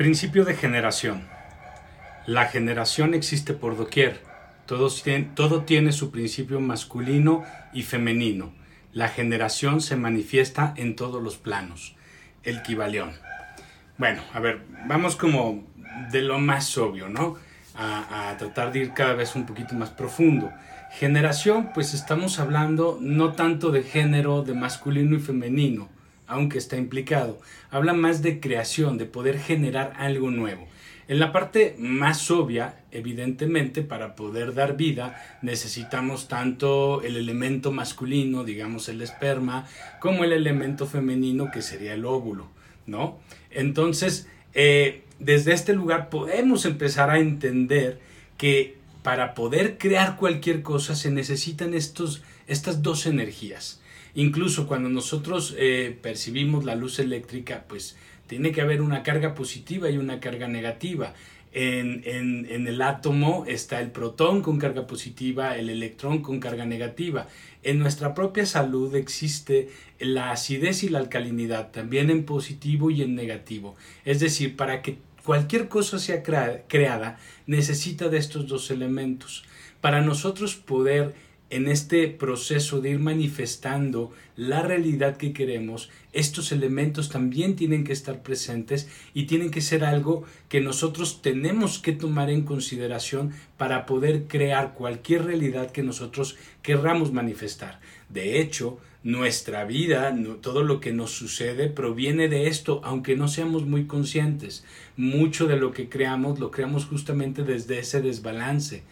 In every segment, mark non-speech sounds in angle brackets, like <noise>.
Principio de generación. La generación existe por doquier. todo tiene su principio masculino y femenino. La generación se manifiesta en todos los planos. El Kibalión. Bueno, a ver, vamos como de lo más obvio, ¿no? A, a, tratar de ir cada vez un poquito más profundo. Generación, pues estamos hablando no tanto de género, de masculino y femenino, aunque está implicado. Habla más de creación, de poder generar algo nuevo. En la parte más obvia, evidentemente, para poder dar vida, necesitamos tanto el elemento masculino, digamos el esperma, como el elemento femenino, que sería el óvulo, ¿no? Entonces, eh, desde este lugar podemos empezar a entender que para poder crear cualquier cosa se necesitan estos, estas dos energías. Incluso cuando nosotros eh, percibimos la luz eléctrica, pues tiene que haber una carga positiva y una carga negativa. En, en, el átomo está el protón con carga positiva, el electrón con carga negativa. En nuestra propia salud existe la acidez y la alcalinidad, también en positivo y en negativo. Es decir, para que cualquier cosa sea creada, necesita de estos dos elementos. Para nosotros poder en este proceso de ir manifestando la realidad que queremos, estos elementos también tienen que estar presentes y tienen que ser algo que nosotros tenemos que tomar en consideración para poder crear cualquier realidad que nosotros querramos manifestar. De hecho, nuestra vida, todo lo que nos sucede proviene de esto, aunque no seamos muy conscientes. Mucho de lo que creamos lo creamos justamente desde ese desbalance.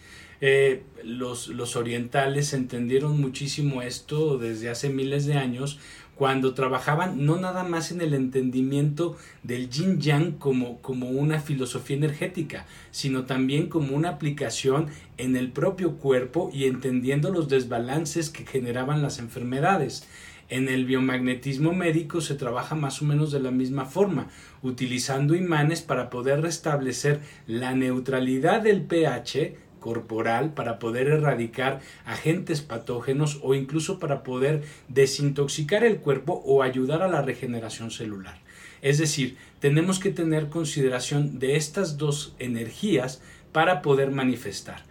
Eh, los, los orientales entendieron muchísimo esto desde hace miles de años cuando trabajaban no nada más en el entendimiento del yin yang como, como una filosofía energética, sino también como una aplicación en el propio cuerpo y entendiendo los desbalances que generaban las enfermedades. En el biomagnetismo médico se trabaja más o menos de la misma forma, utilizando imanes para poder restablecer la neutralidad del pH corporal para poder erradicar agentes patógenos o incluso para poder desintoxicar el cuerpo o ayudar a la regeneración celular. Es decir, tenemos que tener consideración de estas dos energías para poder manifestar.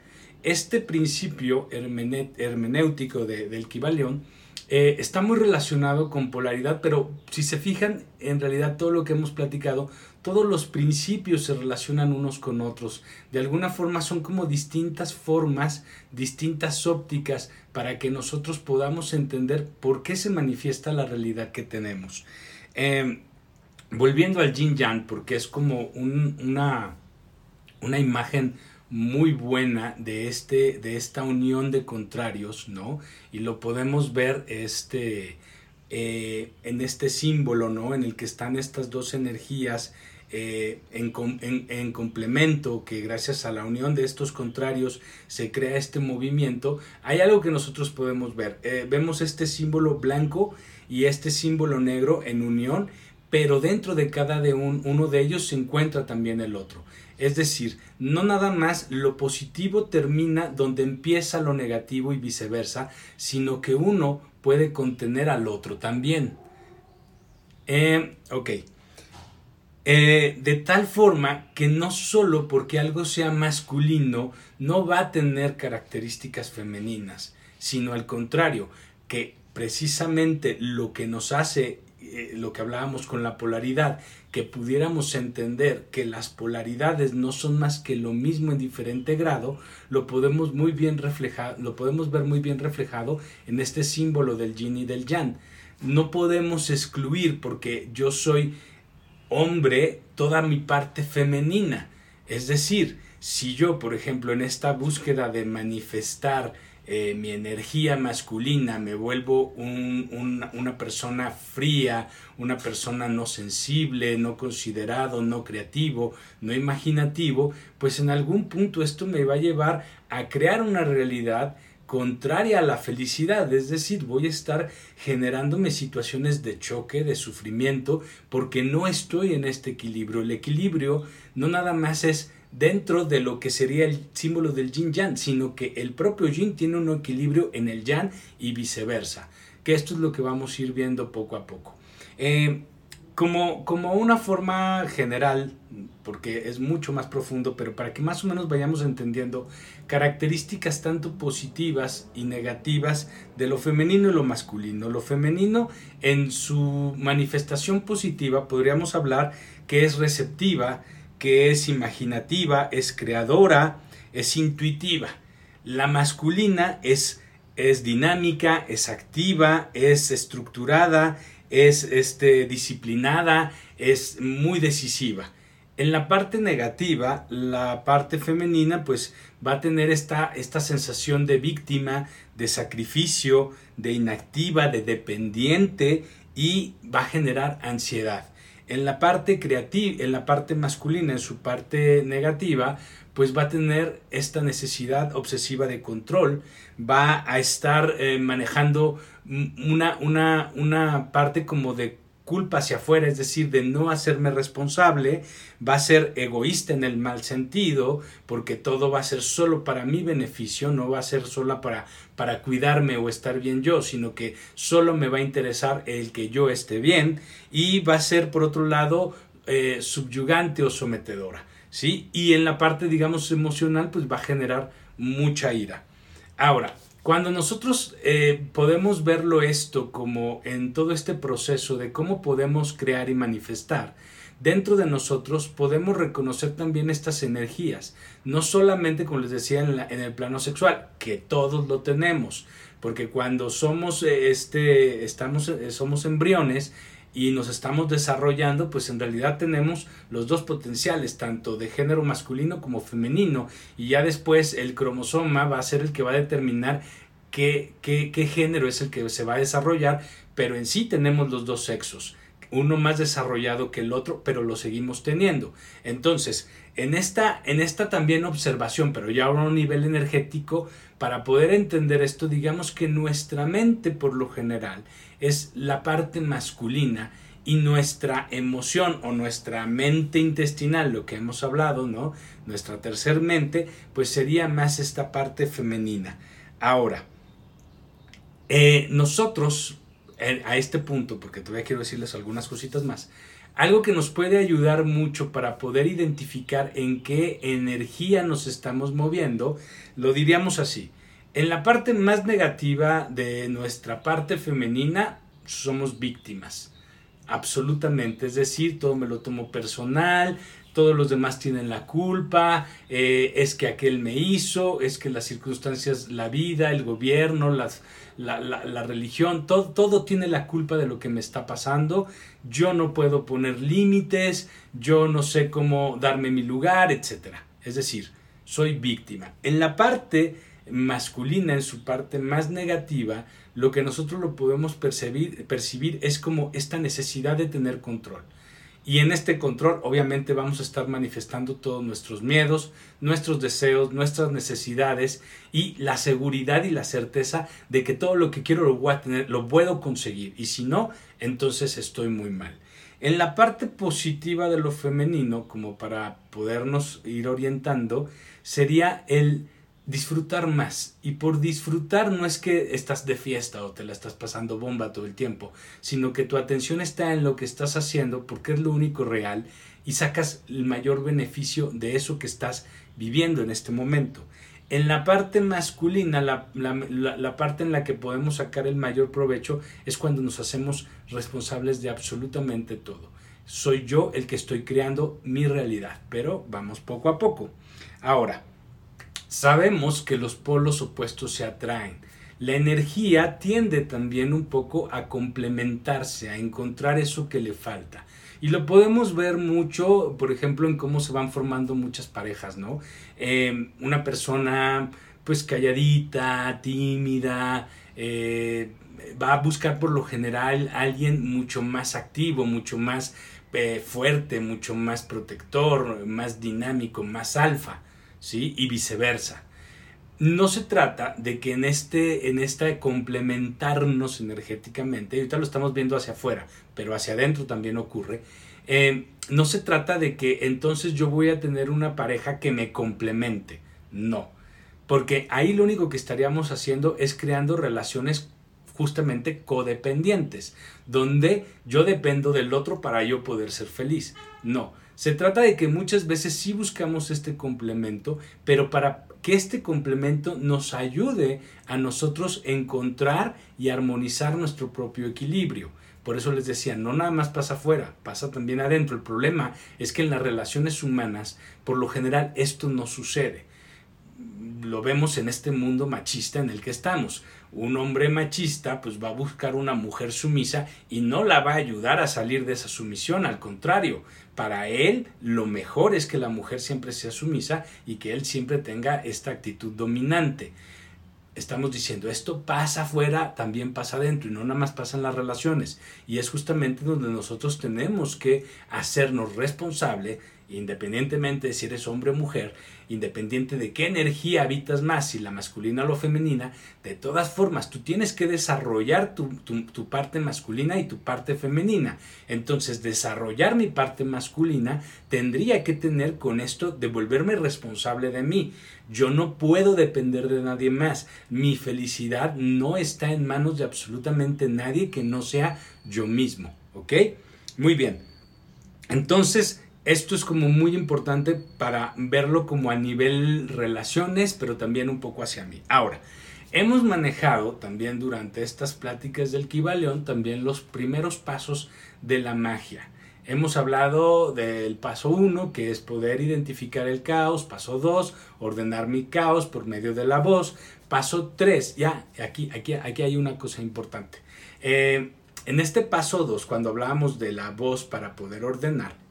Este principio hermenéutico del Kibalión eh, está muy relacionado con polaridad, pero si se fijan, en realidad todo lo que hemos platicado, todos los principios se relacionan unos con otros. De alguna forma son como distintas formas, distintas ópticas para que nosotros podamos entender por qué se manifiesta la realidad que tenemos. Em, volviendo al yin yang, porque es como una, una imagen muy buena de, este, de esta unión de contrarios, ¿no? Y lo podemos ver este, eh, en este símbolo, ¿no? En el que están estas dos energías eh, en, en, complemento, que gracias a la unión de estos contrarios se crea este movimiento, hay algo que nosotros podemos ver. Eh, vemos este símbolo blanco y este símbolo negro en unión, pero dentro de cada de un, uno de ellos se encuentra también el otro. Es decir, no nada más lo positivo termina donde empieza lo negativo y viceversa, sino que uno puede contener al otro también. Eh, ok. Eh, de tal forma que no solo porque algo sea masculino no va a tener características femeninas, sino al contrario, que precisamente lo que nos hace eh, lo que hablábamos con la polaridad, que pudiéramos entender que las polaridades no son más que lo mismo en diferente grado, lo podemos muy bien reflejar, lo podemos ver muy bien reflejado en este símbolo del yin y del yang. No podemos excluir porque yo soy hombre toda mi parte femenina. Es decir, si yo, por ejemplo, en esta búsqueda de manifestar eh, mi energía masculina, me vuelvo una persona fría, una persona no sensible, no considerado, no creativo, no imaginativo, pues en algún punto esto me va a llevar a crear una realidad contraria a la felicidad, es decir, voy a estar generándome situaciones de choque, de sufrimiento, porque no estoy en este equilibrio. El equilibrio no nada más es dentro de lo que sería el símbolo del yin yang, sino que el propio yin tiene un equilibrio en el yang y viceversa, que esto es lo que vamos a ir viendo poco a poco. Eh, como, como una forma general, porque es mucho más profundo, pero para que más o menos vayamos entendiendo características tanto positivas y negativas de lo femenino y lo masculino. Lo femenino en su manifestación positiva podríamos hablar que es receptiva, que es imaginativa, es creadora, es intuitiva. La masculina es, es dinámica, es activa, es estructurada, es este, disciplinada, es muy decisiva. En la parte negativa, la parte femenina pues va a tener esta, esta sensación de víctima, de sacrificio, de inactiva, de dependiente y va a generar ansiedad. En la parte creativa, en la parte masculina, en su parte negativa, pues va a tener esta necesidad obsesiva de control, va a estar eh, manejando una, una, una parte como de culpa hacia afuera, es decir, de no hacerme responsable, va a ser egoísta en el mal sentido, porque todo va a ser solo para mi beneficio, no va a ser solo para, para cuidarme o estar bien yo, sino que solo me va a interesar el que yo esté bien y va a ser, por otro lado, eh, subyugante o sometedora, ¿sí? Y en la parte, digamos, emocional, pues va a generar mucha ira. Ahora, cuando nosotros eh, podemos verlo esto como en todo este proceso de cómo podemos crear y manifestar, dentro de nosotros podemos reconocer también estas energías, no solamente como les decía en, en el plano sexual, que todos lo tenemos, porque cuando somos eh, este estamos eh, somos embriones y nos estamos desarrollando, pues en realidad tenemos los dos potenciales, tanto de género masculino como femenino, y ya después el cromosoma va a ser el que va a determinar qué, qué, qué género es el que se va a desarrollar, pero en sí tenemos los dos sexos uno más desarrollado que el otro, pero lo seguimos teniendo. Entonces, en esta, en esta también observación, pero ya a un nivel energético, para poder entender esto, digamos que nuestra mente por lo general es la parte masculina y nuestra emoción o nuestra mente intestinal, lo que hemos hablado, ¿no? Nuestra tercer mente, pues sería más esta parte femenina. Ahora, eh, nosotros, a este punto, porque todavía quiero decirles algunas cositas más, algo que nos puede ayudar mucho para poder identificar en qué energía nos estamos moviendo, lo diríamos así. En la parte más negativa de nuestra parte femenina somos víctimas. Absolutamente. Es decir, todo me lo tomo personal, todos los demás tienen la culpa, eh, es que aquel me hizo, es que las circunstancias, la vida, el gobierno, las, la, la, religión, todo, todo tiene la culpa de lo que me está pasando. Yo no puedo poner límites, yo no sé cómo darme mi lugar, etc. Es decir, soy víctima. En la parte masculina, en su parte más negativa, lo que nosotros lo podemos percibir, percibir es como esta necesidad de tener control. Y en este control obviamente vamos a estar manifestando todos nuestros miedos, nuestros deseos, nuestras necesidades y la seguridad y la certeza de que todo lo que quiero lo voy a tener, lo puedo conseguir. Y si no, entonces estoy muy mal. En la parte positiva de lo femenino, como para podernos ir orientando, sería el disfrutar más. Y por disfrutar no es que estás de fiesta o te la estás pasando bomba todo el tiempo, sino que tu atención está en lo que estás haciendo porque es lo único real y sacas el mayor beneficio de eso que estás viviendo en este momento. En la parte masculina, la, la, parte en la que podemos sacar el mayor provecho es cuando nos hacemos responsables de absolutamente todo. Soy yo el que estoy creando mi realidad, pero vamos poco a poco. Ahora, Sabemos que los polos opuestos se atraen. La energía tiende también un poco a complementarse, a encontrar eso que le falta. Y lo podemos ver mucho, por ejemplo, en cómo se van formando muchas parejas, ¿no? Eh, una persona pues calladita, tímida, eh, va a buscar por lo general a alguien mucho más activo, mucho más eh, fuerte, mucho más protector, más dinámico, más alfa. ¿Sí? Y viceversa. No se trata de que en este, en esta complementarnos energéticamente, y ahorita lo estamos viendo hacia afuera, pero hacia adentro también ocurre, eh, no se trata de que entonces yo voy a tener una pareja que me complemente, no, porque ahí lo único que estaríamos haciendo es creando relaciones justamente codependientes, donde yo dependo del otro para yo poder ser feliz. No, se trata de que muchas veces sí buscamos este complemento, pero para que este complemento nos ayude a nosotros encontrar y armonizar nuestro propio equilibrio. Por eso les decía, no nada más pasa afuera, pasa también adentro. El problema es que en las relaciones humanas, por lo general, esto no sucede. Lo vemos en este mundo machista en el que estamos. Un hombre machista pues va a buscar una mujer sumisa y no la va a ayudar a salir de esa sumisión, al contrario, para él lo mejor es que la mujer siempre sea sumisa y que él siempre tenga esta actitud dominante estamos diciendo, esto pasa afuera, también pasa adentro y no nada más pasa en las relaciones. Y es justamente donde nosotros tenemos que hacernos responsable independientemente de si eres hombre o mujer, independiente de qué energía habitas más, si la masculina o la femenina, de todas formas tú tienes que desarrollar tu, parte masculina y tu parte femenina. Entonces desarrollar mi parte masculina tendría que tener con esto de volverme responsable de mí. Yo no puedo depender de nadie más. Mi felicidad no está en manos de absolutamente nadie que no sea yo mismo. ¿Ok? Muy bien. Entonces, esto es como muy importante para verlo como a nivel relaciones, pero también un poco hacia mí. Ahora, hemos manejado también durante estas pláticas del Kibaleón también los primeros pasos de la magia. Hemos hablado del paso 1, que es poder identificar el caos. Paso 2, ordenar mi caos por medio de la voz. Paso 3, ya, aquí, aquí, aquí hay una cosa importante. Eh, en este paso 2, cuando hablábamos de la voz para poder ordenar,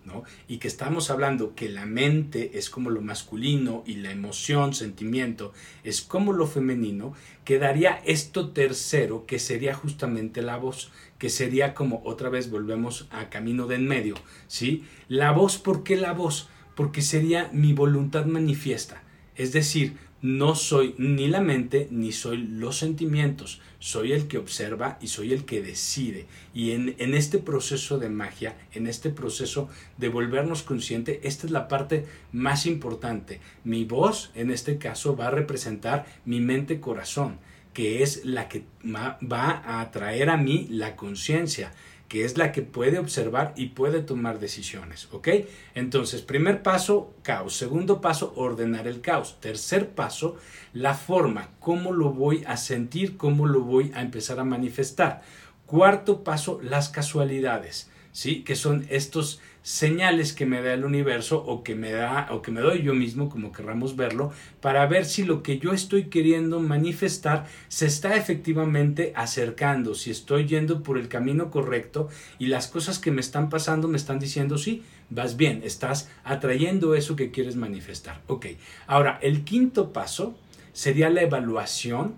y que estamos hablando que la mente es como lo masculino y la emoción, sentimiento, es como lo femenino, quedaría esto tercero, que sería justamente la voz, que sería como otra vez volvemos a camino de en medio, ¿sí? La voz, ¿por qué la voz? Porque sería mi voluntad manifiesta, es decir, no soy ni la mente ni soy los sentimientos, soy el que observa y soy el que decide. Y en, este proceso de magia, en este proceso de volvernos consciente, esta es la parte más importante. Mi voz, en este caso, va a representar mi mente-corazón, que es la que va a atraer a mí la conciencia que es la que puede observar y puede tomar decisiones, ¿ok? Entonces, primer paso, caos. Segundo paso, ordenar el caos. Tercer paso, la forma, cómo lo voy a sentir, cómo lo voy a empezar a manifestar. Cuarto paso, las casualidades, ¿sí? Que son estos señales que me da el universo o que me da o que me doy yo mismo como querramos verlo para ver si lo que yo estoy queriendo manifestar se está efectivamente acercando si estoy yendo por el camino correcto y las cosas que me están pasando me están diciendo sí vas bien estás atrayendo eso que quieres manifestar ok ahora el quinto paso sería la evaluación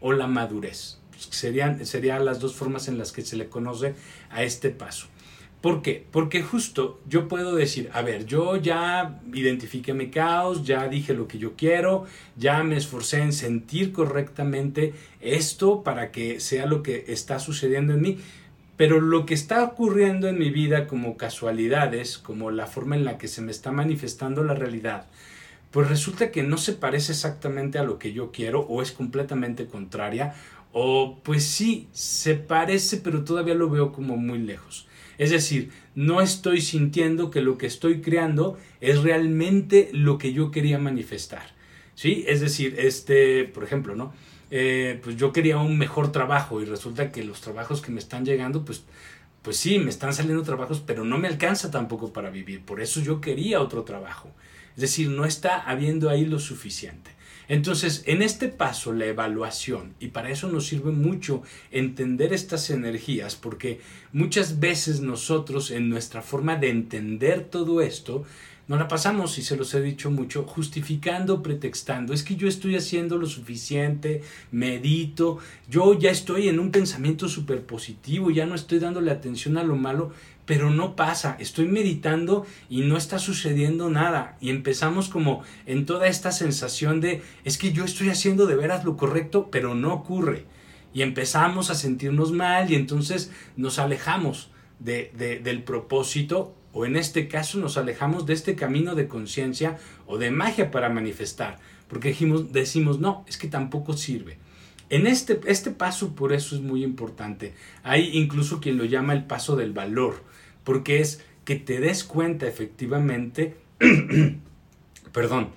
o la madurez. Serían serían las dos formas en las que se le conoce a este paso ¿Por qué? Porque justo yo puedo decir, a ver, yo ya identifiqué mi caos, ya dije lo que yo quiero, ya me esforcé en sentir correctamente esto para que sea lo que está sucediendo en mí, pero lo que está ocurriendo en mi vida como casualidades, como la forma en la que se me está manifestando la realidad, pues resulta que no se parece exactamente a lo que yo quiero o es completamente contraria, o pues sí, se parece, pero todavía lo veo como muy lejos. Es decir, no estoy sintiendo que lo que estoy creando es realmente lo que yo quería manifestar. ¿Sí? Es decir, este, por ejemplo, ¿no? Eh, pues yo quería un mejor trabajo y resulta que los trabajos que me están llegando, pues, pues sí, me están saliendo trabajos, pero no me alcanza tampoco para vivir. Por eso yo quería otro trabajo. Es decir, no está habiendo ahí lo suficiente. Entonces, en este paso, la evaluación, y para eso nos sirve mucho entender estas energías, porque muchas veces nosotros en nuestra forma de entender todo esto, nos la pasamos, y se los he dicho mucho, justificando, pretextando. Es que yo estoy haciendo lo suficiente, medito, yo ya estoy en un pensamiento súper positivo, ya no estoy dándole atención a lo malo, pero no pasa, estoy meditando y no está sucediendo nada. Y empezamos como en toda esta sensación de, es que yo estoy haciendo de veras lo correcto, pero no ocurre. Y empezamos a sentirnos mal y entonces nos alejamos de, del propósito o en este caso nos alejamos de este camino de conciencia o de magia para manifestar, porque decimos, decimos, no, es que tampoco sirve. En este, este paso por eso es muy importante. Hay incluso quien lo llama el paso del valor, porque es que te des cuenta efectivamente, <clears throat> perdón,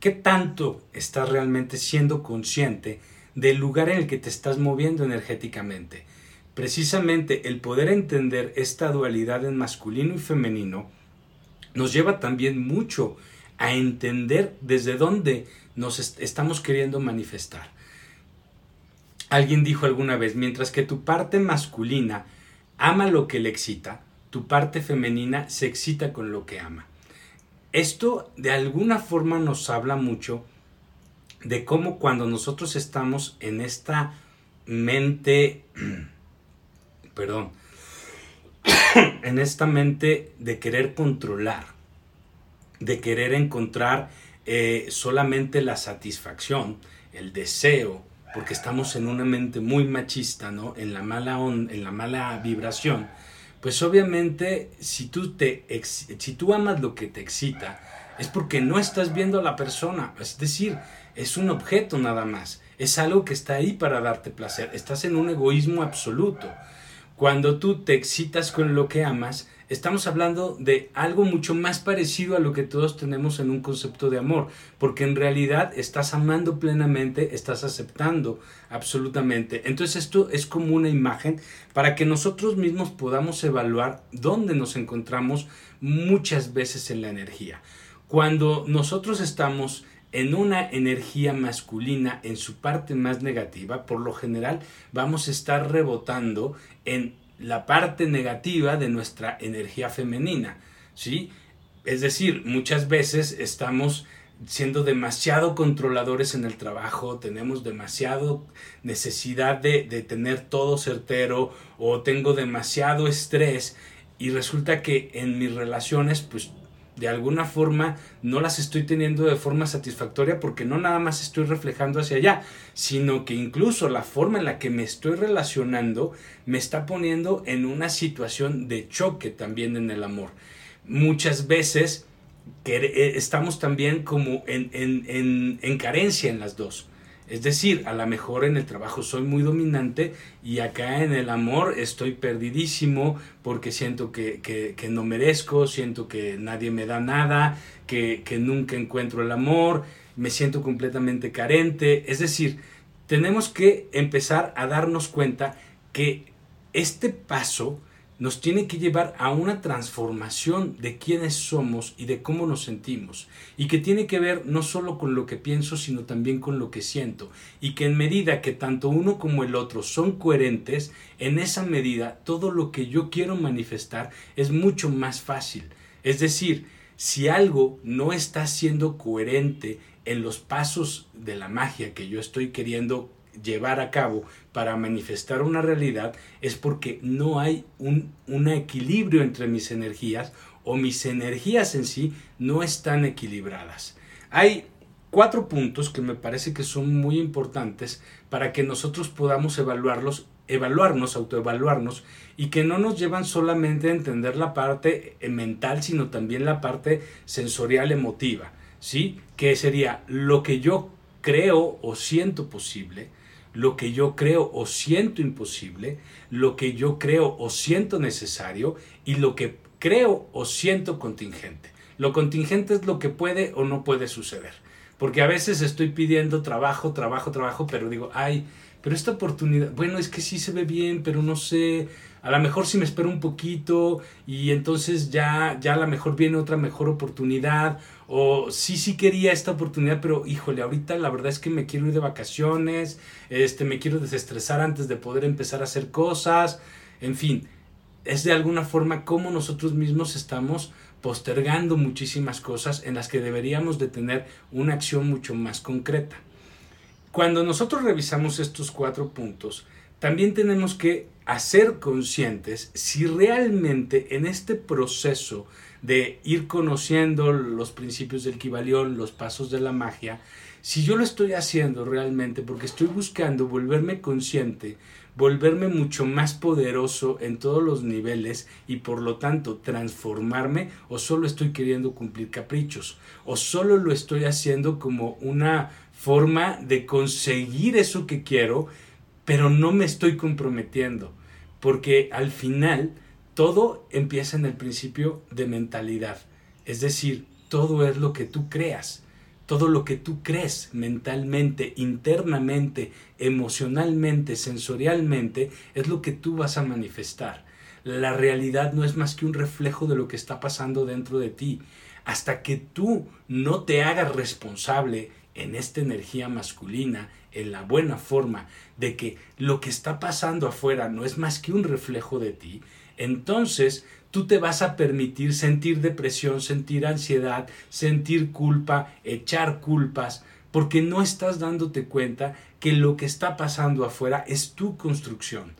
qué tanto estás realmente siendo consciente del lugar en el que te estás moviendo energéticamente. Precisamente el poder entender esta dualidad en masculino y femenino nos lleva también mucho a entender desde dónde nos estamos queriendo manifestar. Alguien dijo alguna vez, mientras que tu parte masculina ama lo que le excita, tu parte femenina se excita con lo que ama. Esto de alguna forma nos habla mucho de cómo cuando nosotros estamos en esta mente, <clears throat> perdón, <clears throat> en esta mente de querer controlar, de querer encontrar eh, solamente la satisfacción, el deseo, porque estamos en una mente muy machista, ¿no? En la mala, en la mala vibración, pues obviamente si tú, te, si tú amas lo que te excita, es porque no estás viendo a la persona, es decir, es un objeto nada más, es algo que está ahí para darte placer, estás en un egoísmo absoluto. Cuando tú te excitas con lo que amas, estamos hablando de algo mucho más parecido a lo que todos tenemos en un concepto de amor, porque en realidad estás amando plenamente, estás aceptando absolutamente. Entonces esto es como una imagen para que nosotros mismos podamos evaluar dónde nos encontramos muchas veces en la energía. Cuando nosotros estamos en una energía masculina en su parte más negativa, por lo general vamos a estar rebotando en la parte negativa de nuestra energía femenina, ¿sí? Es decir, muchas veces estamos siendo demasiado controladores en el trabajo, tenemos demasiado necesidad de, de tener todo certero o tengo demasiado estrés y resulta que en mis relaciones pues de alguna forma no las estoy teniendo de forma satisfactoria porque no nada más estoy reflejando hacia allá, sino que incluso la forma en la que me estoy relacionando me está poniendo en una situación de choque también en el amor. Muchas veces eh, estamos también como en, en, en carencia en las dos. Es decir, a lo mejor en el trabajo soy muy dominante y acá en el amor estoy perdidísimo porque siento que, que, no merezco, siento que nadie me da nada, que, que nunca encuentro el amor, me siento completamente carente. Es decir, tenemos que empezar a darnos cuenta que este paso nos tiene que llevar a una transformación de quiénes somos y de cómo nos sentimos, y que tiene que ver no solo con lo que pienso, sino también con lo que siento, y que en medida que tanto uno como el otro son coherentes, en esa medida todo lo que yo quiero manifestar es mucho más fácil. Es decir, si algo no está siendo coherente en los pasos de la magia que yo estoy queriendo llevar a cabo para manifestar una realidad es porque no hay un, equilibrio entre mis energías o mis energías en sí no están equilibradas. Hay cuatro puntos que me parece que son muy importantes para que nosotros podamos evaluarlos, evaluarnos, autoevaluarnos y que no nos llevan solamente a entender la parte mental, sino también la parte sensorial emotiva, ¿sí? Que sería lo que yo creo o siento posible, lo que yo creo o siento imposible, lo que yo creo o siento necesario y lo que creo o siento contingente. Lo contingente es lo que puede o no puede suceder. Porque a veces estoy pidiendo trabajo, trabajo, trabajo, pero digo, ay, pero esta oportunidad, bueno, es que sí se ve bien, pero no sé, a lo mejor si me espero un poquito y entonces ya, ya a lo mejor viene otra mejor oportunidad, o sí, sí quería esta oportunidad, pero híjole, ahorita la verdad es que me quiero ir de vacaciones, este, me quiero desestresar antes de poder empezar a hacer cosas, en fin, es de alguna forma como nosotros mismos estamos postergando muchísimas cosas en las que deberíamos de tener una acción mucho más concreta. Cuando nosotros revisamos estos cuatro puntos, también tenemos que hacer conscientes si realmente en este proceso de ir conociendo los principios del Kibalión, los pasos de la magia, si yo lo estoy haciendo realmente porque estoy buscando volverme consciente, volverme mucho más poderoso en todos los niveles y por lo tanto transformarme o solo estoy queriendo cumplir caprichos o solo lo estoy haciendo como una forma de conseguir eso que quiero, pero no me estoy comprometiendo, porque al final todo empieza en el principio de mentalidad. Es decir, todo es lo que tú creas. Todo lo que tú crees mentalmente, internamente, emocionalmente, sensorialmente, es lo que tú vas a manifestar. La realidad no es más que un reflejo de lo que está pasando dentro de ti. Hasta que tú no te hagas responsable en esta energía masculina, en la buena forma, de que lo que está pasando afuera no es más que un reflejo de ti, entonces tú te vas a permitir sentir depresión, sentir ansiedad, sentir culpa, echar culpas, porque no estás dándote cuenta que lo que está pasando afuera es tu construcción.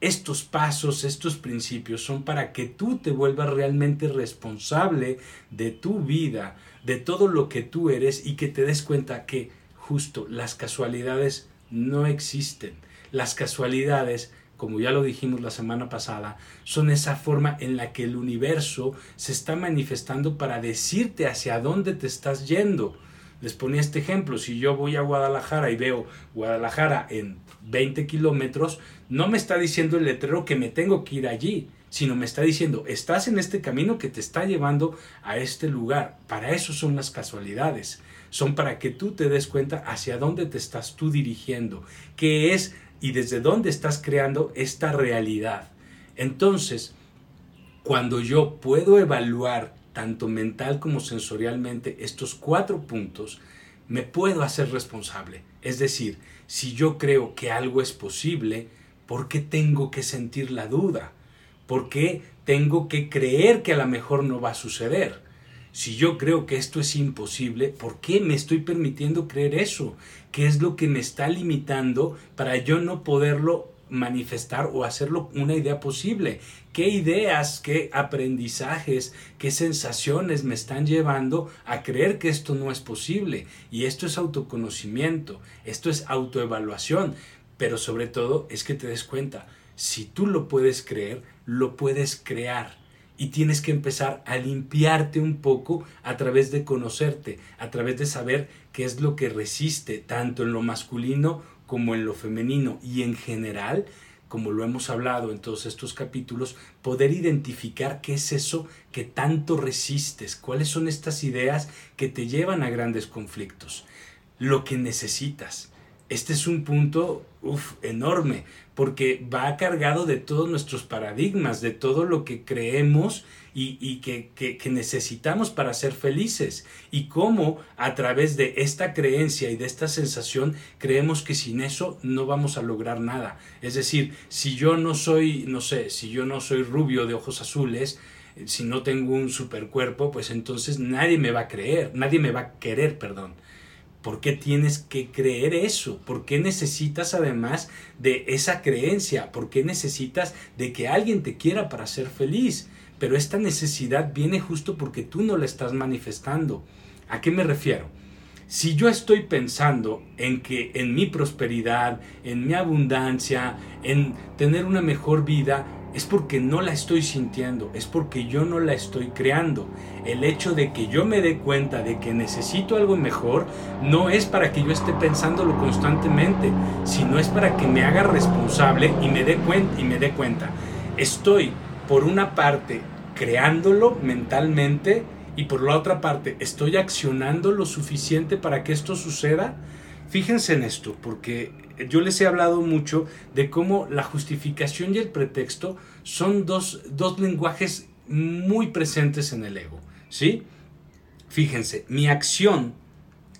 Estos pasos, estos principios son para que tú te vuelvas realmente responsable de tu vida, de todo lo que tú eres y que te des cuenta que justo las casualidades no existen. Las casualidades como ya lo dijimos la semana pasada, son esa forma en la que el universo se está manifestando para decirte hacia dónde te estás yendo. Les ponía este ejemplo, si yo voy a Guadalajara y veo Guadalajara en 20 kilómetros, no me está diciendo el letrero que me tengo que ir allí, sino me está diciendo, estás en este camino que te está llevando a este lugar. Para eso son las casualidades. Son para que tú te des cuenta hacia dónde te estás tú dirigiendo, que es y desde dónde estás creando esta realidad. Entonces, cuando yo puedo evaluar tanto mental como sensorialmente estos cuatro puntos, me puedo hacer responsable. Es decir, si yo creo que algo es posible, ¿por qué tengo que sentir la duda? ¿Por qué tengo que creer que a lo mejor no va a suceder? Si yo creo que esto es imposible, ¿por qué me estoy permitiendo creer eso? ¿Qué es lo que me está limitando para yo no poderlo manifestar o hacerlo una idea posible? ¿Qué ideas, qué aprendizajes, qué sensaciones me están llevando a creer que esto no es posible? Y esto es autoconocimiento, esto es autoevaluación, pero sobre todo es que te des cuenta, si tú lo puedes creer, lo puedes crear. Y tienes que empezar a limpiarte un poco a través de conocerte, a través de saber qué es lo que resiste, tanto en lo masculino como en lo femenino. Y en general, como lo hemos hablado en todos estos capítulos, poder identificar qué es eso que tanto resistes, cuáles son estas ideas que te llevan a grandes conflictos, lo que necesitas. Este es un punto enorme, porque va cargado de todos nuestros paradigmas, de todo lo que creemos y, que, que, necesitamos para ser felices. Y cómo a través de esta creencia y de esta sensación creemos que sin eso no vamos a lograr nada. Es decir, si yo no soy, no sé, si yo no soy rubio de ojos azules, si no tengo un supercuerpo, pues entonces nadie me va a creer, nadie me va a querer, perdón. ¿Por qué tienes que creer eso? ¿Por qué necesitas además de esa creencia? ¿Por qué necesitas de que alguien te quiera para ser feliz? Pero esta necesidad viene justo porque tú no la estás manifestando. ¿A qué me refiero? Si yo estoy pensando en que en mi prosperidad, en mi abundancia, en tener una mejor vida, es porque no la estoy sintiendo, es porque yo no la estoy creando. El hecho de que yo me dé cuenta de que necesito algo mejor no es para que yo esté pensándolo constantemente, sino es para que me haga responsable y me dé cuenta y me dé cuenta. Estoy por una parte creándolo mentalmente y por la otra parte estoy accionando lo suficiente para que esto suceda. Fíjense en esto, porque yo les he hablado mucho de cómo la justificación y el pretexto son dos, lenguajes muy presentes en el ego. ¿Sí? Fíjense, mi acción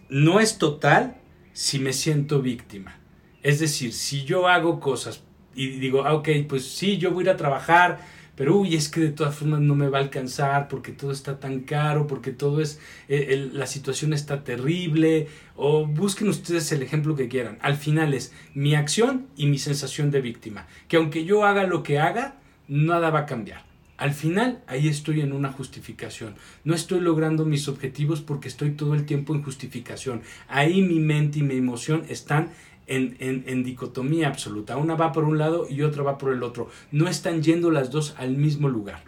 no es total si me siento víctima. Es decir, si yo hago cosas y digo, ah, ok, pues sí, yo voy a ir a trabajar, pero uy, es que de todas formas no me va a alcanzar porque todo está tan caro, porque todo es, eh, la situación está terrible, o busquen ustedes el ejemplo que quieran. Al final es mi acción y mi sensación de víctima, que aunque yo haga lo que haga, nada va a cambiar. Al final, ahí estoy en una justificación. No estoy logrando mis objetivos porque estoy todo el tiempo en justificación. Ahí mi mente y mi emoción están en, dicotomía absoluta. Una va por un lado y otra va por el otro. No están yendo las dos al mismo lugar.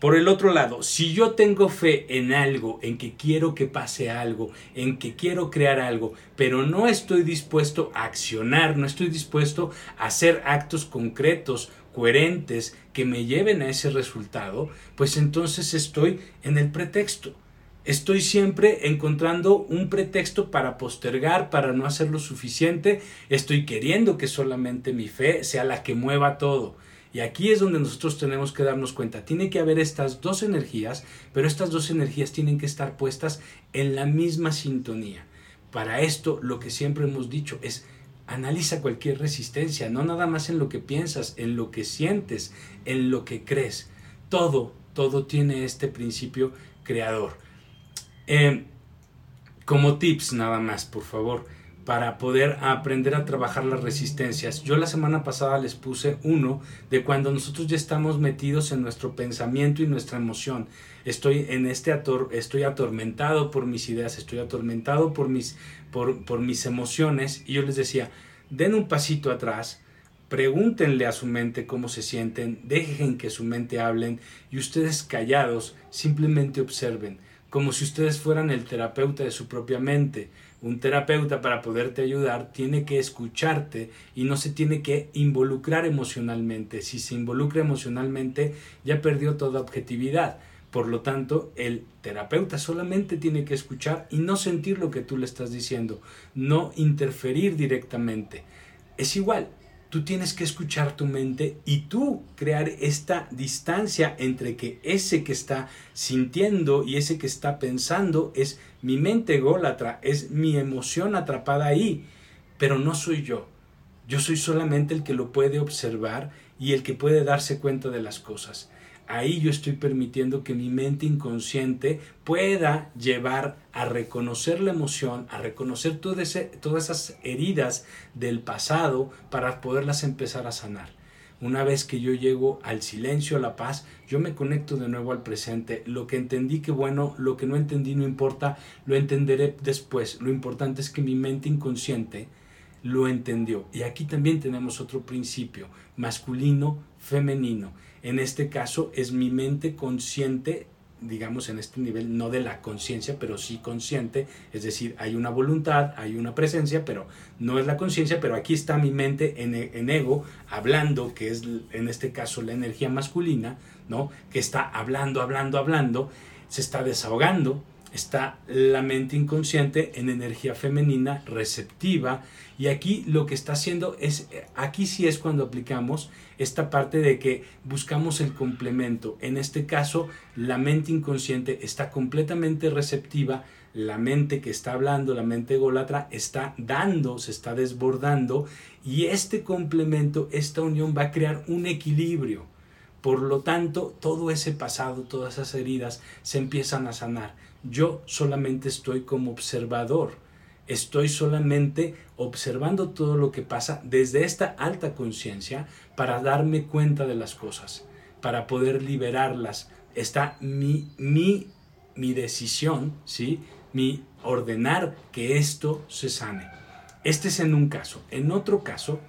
Por el otro lado, si yo tengo fe en algo, en que quiero que pase algo, en que quiero crear algo, pero no estoy dispuesto a accionar, no estoy dispuesto a hacer actos concretos coherentes que me lleven a ese resultado, pues entonces estoy en el pretexto. Estoy siempre encontrando un pretexto para postergar, para no hacer lo suficiente. Estoy queriendo que solamente mi fe sea la que mueva todo. Y aquí es donde nosotros tenemos que darnos cuenta. Tiene que haber estas dos energías, pero estas dos energías tienen que estar puestas en la misma sintonía. Para esto, lo que siempre hemos dicho es analiza cualquier resistencia, no nada más en lo que piensas, en lo que sientes, en lo que crees. Todo, todo tiene este principio creador. Eh, como tips nada más, por favor para poder aprender a trabajar las resistencias. Yo la semana pasada les puse uno de cuando nosotros ya estamos metidos en nuestro pensamiento y nuestra emoción. Estoy en este ator estoy atormentado por mis ideas, estoy atormentado por mis por, por mis emociones y yo les decía, den un pasito atrás, pregúntenle a su mente cómo se sienten, dejen que su mente hablen y ustedes callados simplemente observen, como si ustedes fueran el terapeuta de su propia mente un terapeuta para poderte ayudar tiene que escucharte y no se tiene que involucrar emocionalmente. Si se involucra emocionalmente ya perdió toda objetividad. Por lo tanto, el terapeuta solamente tiene que escuchar y no sentir lo que tú le estás diciendo, no interferir directamente. Es igual, tú tienes que escuchar tu mente y tú crear esta distancia entre que ese que está sintiendo y ese que está pensando es mi mente ególatra, es mi emoción atrapada ahí, pero no soy yo. Yo soy solamente el que lo puede observar y el que puede darse cuenta de las cosas ahí yo estoy permitiendo que mi mente inconsciente pueda llevar a reconocer la emoción, a reconocer todas esas heridas del pasado para poderlas empezar a sanar. Una vez que yo llego al silencio, a la paz, yo me conecto de nuevo al presente. Lo que entendí que bueno, lo que no entendí no importa, lo entenderé después. Lo importante es que mi mente inconsciente lo entendió. Y aquí también tenemos otro principio, masculino, femenino. En este caso es mi mente consciente, digamos en este nivel, no de la conciencia, pero sí consciente, es decir, hay una voluntad, hay una presencia, pero no es la conciencia, pero aquí está mi mente en, en, ego hablando, que es en este caso la energía masculina, ¿no? Que está hablando, hablando, hablando, se está desahogando, está la mente inconsciente en energía femenina receptiva. Y aquí lo que está haciendo es aquí sí es cuando aplicamos esta parte de que buscamos el complemento. En este caso la mente inconsciente está completamente receptiva la mente que está hablando la mente ególatra está dando se está desbordando y este complemento esta unión va a crear un equilibrio. Por lo tanto, todo ese pasado, todas esas heridas se empiezan a sanar. Yo solamente estoy como observador. Estoy solamente observando todo lo que pasa desde esta alta conciencia para darme cuenta de las cosas, para poder liberarlas. Está mi, mi, mi decisión, ¿sí? mi ordenar que esto se sane. Este es en un caso. En otro caso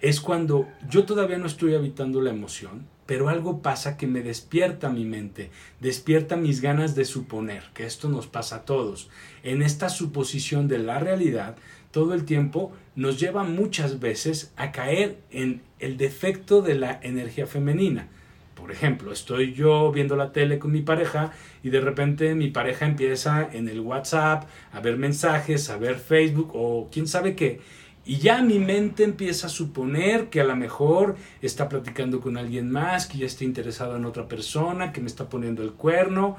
es cuando yo todavía no estoy habitando la emoción, pero algo pasa que me despierta mi mente, despierta mis ganas de suponer, que esto nos pasa a todos. En esta suposición de la realidad, todo el tiempo nos lleva muchas veces a caer en el defecto de la energía femenina. Por ejemplo, estoy yo viendo la tele con mi pareja y de repente mi pareja empieza en el WhatsApp a ver mensajes, a ver Facebook o quién sabe qué y ya mi mente empieza a suponer que a lo mejor está platicando con alguien más, que ya está interesado en otra persona, que me está poniendo el cuerno.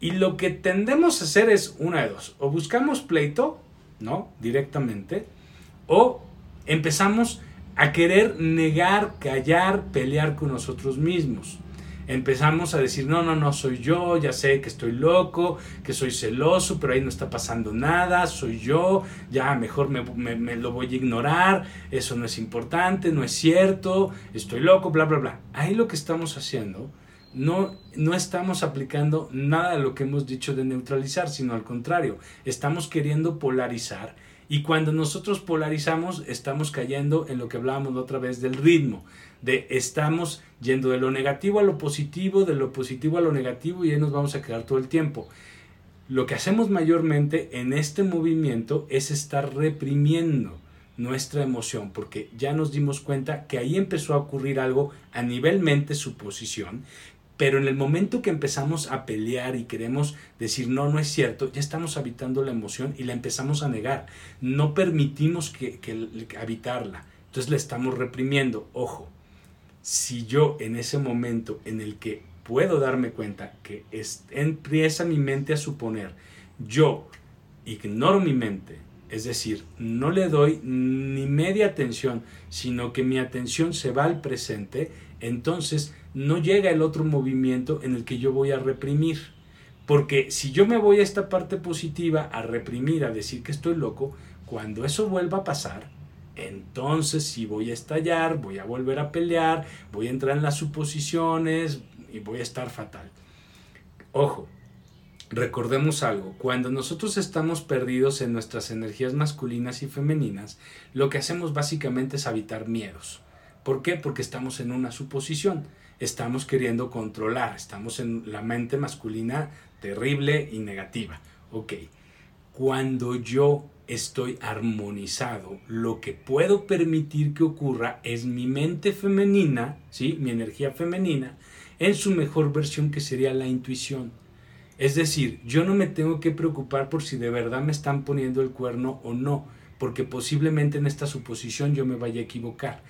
Y lo que tendemos a hacer es una de dos. O buscamos pleito, ¿no? Directamente. O empezamos a querer negar, callar, pelear con nosotros mismos empezamos a decir, no, no, no, soy yo, ya sé que estoy loco, que soy celoso, pero ahí no está pasando nada, soy yo, ya mejor me, lo voy a ignorar, eso no es importante, no es cierto, estoy loco, bla, bla, bla. Ahí lo que estamos haciendo, no, no estamos aplicando nada de lo que hemos dicho de neutralizar, sino al contrario, estamos queriendo polarizar. Y cuando nosotros polarizamos, estamos cayendo en lo que hablábamos otra vez del ritmo de estamos yendo de lo negativo a lo positivo, de lo positivo a lo negativo y ahí nos vamos a quedar todo el tiempo. Lo que hacemos mayormente en este movimiento es estar reprimiendo, nuestra emoción, porque ya nos dimos cuenta que ahí empezó a ocurrir algo a nivel mente, suposición, pero en el momento que empezamos a pelear y queremos decir no, no es cierto, ya estamos habitando la emoción y la empezamos a negar. No permitimos que, habitarla. Entonces la estamos reprimiendo. Ojo, si yo en ese momento en el que puedo darme cuenta que empieza mi mente a suponer, yo ignoro mi mente, es decir, no le doy ni media atención, sino que mi atención se va al presente, entonces no llega el otro movimiento en el que yo voy a reprimir. Porque si yo me voy a esta parte positiva, a reprimir, a decir que estoy loco, cuando eso vuelva a pasar, entonces sí voy a estallar, voy a volver a pelear, voy a entrar en las suposiciones y voy a estar fatal. Ojo, Recordemos algo, cuando nosotros estamos perdidos en nuestras energías masculinas y femeninas, lo que hacemos básicamente es habitar miedos. ¿Por qué? Porque estamos en una suposición, estamos queriendo controlar, estamos en la mente masculina terrible y negativa. Ok, cuando yo estoy armonizado, lo que puedo permitir que ocurra es mi mente femenina, ¿sí? mi energía femenina, en su mejor versión que sería la intuición es decir, yo no me tengo que preocupar por si de verdad me están poniendo el cuerno o no, porque posiblemente en esta suposición yo me vaya a equivocar.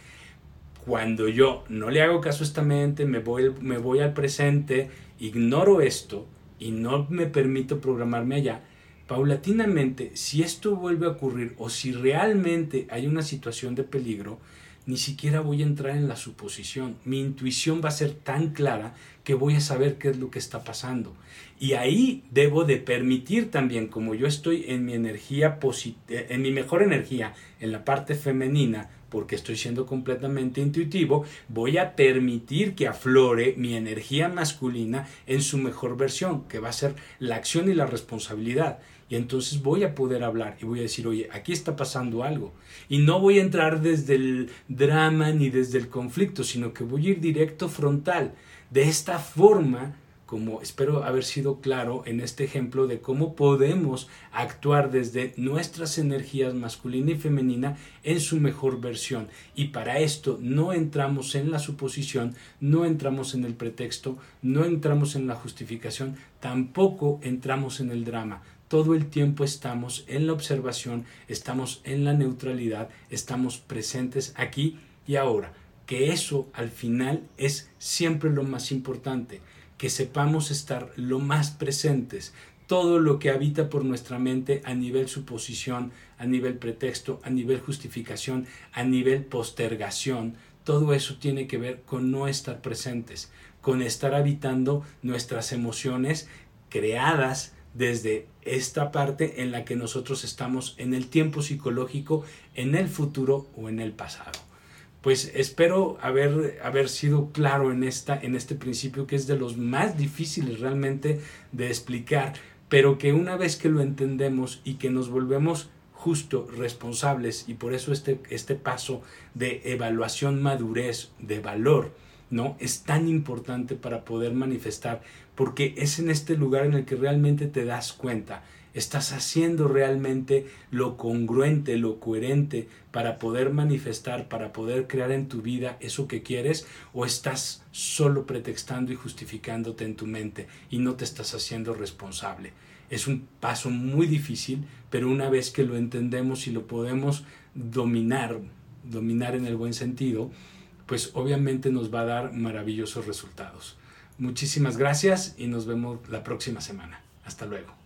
Cuando yo no le hago caso a esta mente, me voy, me voy al presente, ignoro esto y no me permito programarme allá, paulatinamente, si esto vuelve a ocurrir o si realmente hay una situación de peligro, ni siquiera voy a entrar en la suposición. Mi intuición va a ser tan clara que voy a saber qué es lo que está pasando. Y ahí debo de permitir también, como yo estoy en mi energía en mi mejor energía, en la parte femenina, porque estoy siendo completamente intuitivo, voy a permitir que aflore mi energía masculina en su mejor versión, que va a ser la acción y la responsabilidad. Y entonces voy a poder hablar y voy a decir, oye, aquí está pasando algo. Y no voy a entrar desde el drama ni desde el conflicto, sino que voy a ir directo frontal. De esta forma, como espero haber sido claro en este ejemplo de cómo podemos actuar desde nuestras energías masculina y femenina en su mejor versión. Y para esto no entramos en la suposición, no entramos en el pretexto, no entramos en la justificación, tampoco entramos en el drama todo el tiempo estamos en la observación, estamos en la neutralidad, estamos presentes aquí y ahora. Que eso al final es siempre lo más importante, que sepamos estar lo más presentes. Todo lo que habita por nuestra mente a nivel suposición, a nivel pretexto, a nivel justificación, a nivel postergación, todo eso tiene que ver con no estar presentes, con estar habitando nuestras emociones creadas desde esta parte en la que nosotros estamos en el tiempo psicológico, en el futuro o en el pasado. Pues espero haber, haber sido claro en, esta, en este principio que es de los más difíciles realmente de explicar, pero que una vez que lo entendemos y que nos volvemos justo, responsables, y por eso este, este paso de evaluación madurez, de valor, ¿no? Es tan importante para poder manifestar, porque es en este lugar en el que realmente te das cuenta, estás haciendo realmente lo congruente, lo coherente para poder manifestar, para poder crear en tu vida eso que quieres, o estás solo pretextando y justificándote en tu mente y no te estás haciendo responsable. Es un paso muy difícil, pero una vez que lo entendemos y lo podemos dominar, dominar en el buen sentido, pues obviamente nos va a dar maravillosos resultados. Muchísimas gracias y nos vemos la próxima semana. Hasta luego.